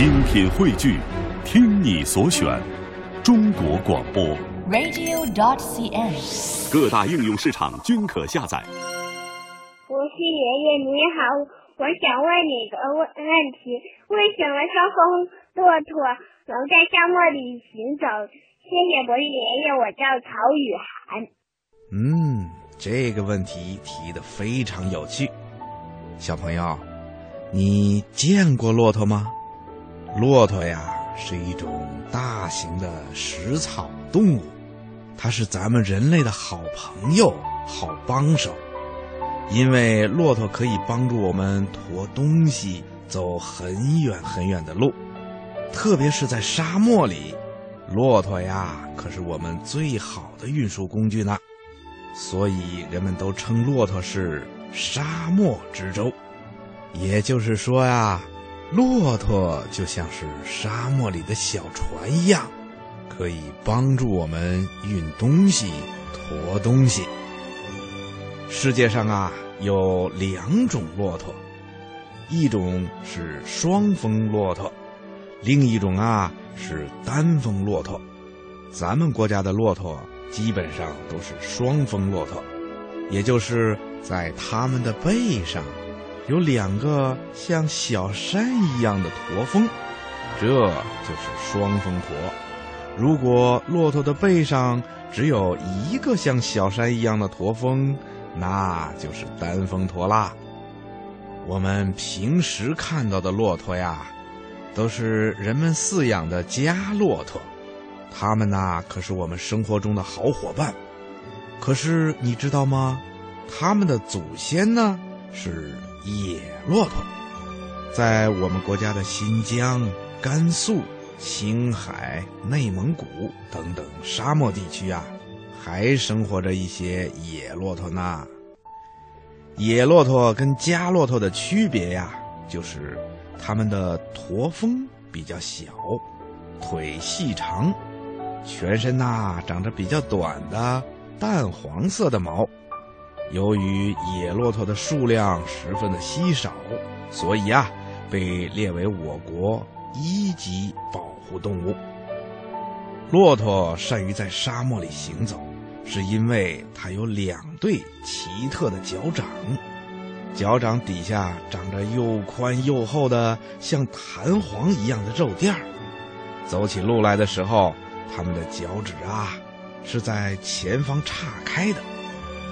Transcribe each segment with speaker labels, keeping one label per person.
Speaker 1: 精品汇聚，听你所选，中国广播。
Speaker 2: radio.dot.cn，。
Speaker 1: 各大应用市场均可下载。
Speaker 3: 博士爷爷你好，我想问你个问问题：为什么双峰骆驼能在沙漠里行走？谢谢博士爷爷，我叫曹雨涵。
Speaker 4: 嗯，这个问题提的非常有趣。小朋友，你见过骆驼吗？骆驼呀，是一种大型的食草动物，它是咱们人类的好朋友、好帮手。因为骆驼可以帮助我们驮东西走很远很远的路，特别是在沙漠里，骆驼呀可是我们最好的运输工具呢。所以人们都称骆驼是沙漠之舟。也就是说呀，骆驼就像是沙漠里的小船一样，可以帮助我们运东西、驮东西。世界上啊有两种骆驼，一种是双峰骆驼，另一种啊是单峰骆驼。咱们国家的骆驼基本上都是双峰骆驼，也就是在它们的背上有两个像小山一样的驼峰，这就是双峰驼。如果骆驼的背上只有一个像小山一样的驼峰，那就是单峰驼啦。我们平时看到的骆驼呀，都是人们饲养的家骆驼，它们呐可是我们生活中的好伙伴。可是你知道吗？它们的祖先呢是野骆驼，在我们国家的新疆、甘肃、青海、内蒙古等等沙漠地区啊，还生活着一些野骆驼呢。野骆驼跟家骆驼的区别呀，就是它们的驼峰比较小，腿细长，全身呐长着比较短的淡黄色的毛。由于野骆驼的数量十分的稀少，所以啊，被列为我国一级保护动物。骆驼善于在沙漠里行走，是因为它有两对奇特的脚掌，脚掌底下长着又宽又厚的像弹簧一样的肉垫儿。走起路来的时候，它们的脚趾啊是在前方岔开的，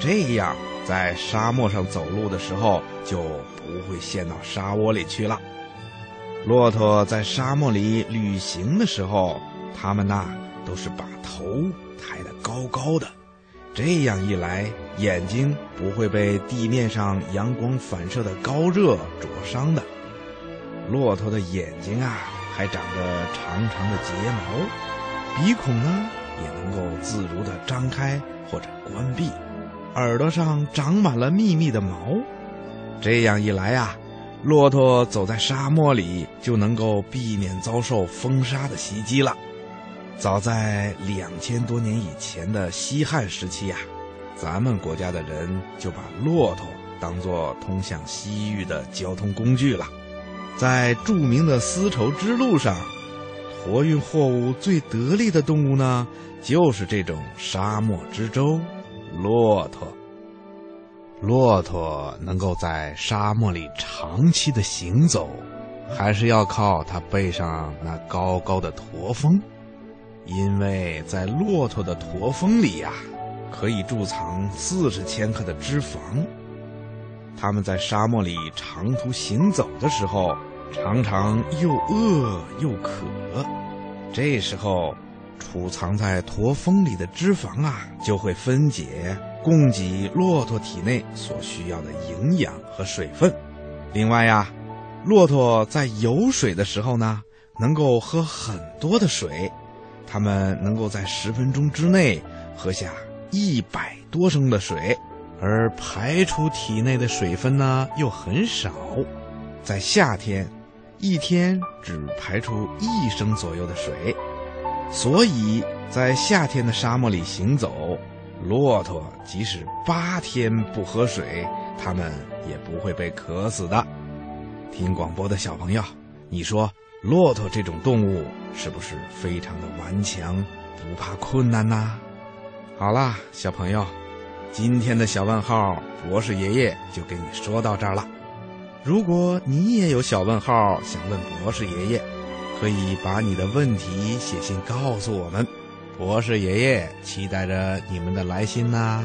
Speaker 4: 这样在沙漠上走路的时候就不会陷到沙窝里去了。骆驼在沙漠里旅行的时候，它们呐都是把头抬得高高的，这样一来，眼睛不会被地面上阳光反射的高热灼伤的。骆驼的眼睛啊，还长着长长的睫毛，鼻孔呢也能够自如地张开或者关闭，耳朵上长满了密密的毛。这样一来啊，骆驼走在沙漠里就能够避免遭受风沙的袭击了。早在两千多年以前的西汉时期呀、咱们国家的人就把骆驼当作通向西域的交通工具了。在著名的丝绸之路上，驮运货物最得力的动物呢，就是这种沙漠之舟——骆驼。骆驼能够在沙漠里长期的行走，还是要靠它背上那高高的驼峰。因为在骆驼的驼峰里呀、可以贮藏四十千克的脂肪。它们在沙漠里长途行走的时候，常常又饿又渴，这时候储藏在驼峰里的脂肪啊，就会分解，供给骆驼体内所需要的营养和水分。另外呀，骆驼在有水的时候呢，能够喝很多的水，它们能够在十分钟之内喝下一百多升的水，而排出体内的水分呢又很少，在夏天，一天只排出一升左右的水，所以在夏天的沙漠里行走，骆驼即使八天不喝水，它们也不会被渴死的。听广播的小朋友，你说骆驼这种动物是不是非常的顽强，不怕困难呢？好啦，小朋友，今天的小问号，博士爷爷就给你说到这儿了。如果你也有小问号想问博士爷爷，可以把你的问题写信告诉我们，博士爷爷期待着你们的来信呐、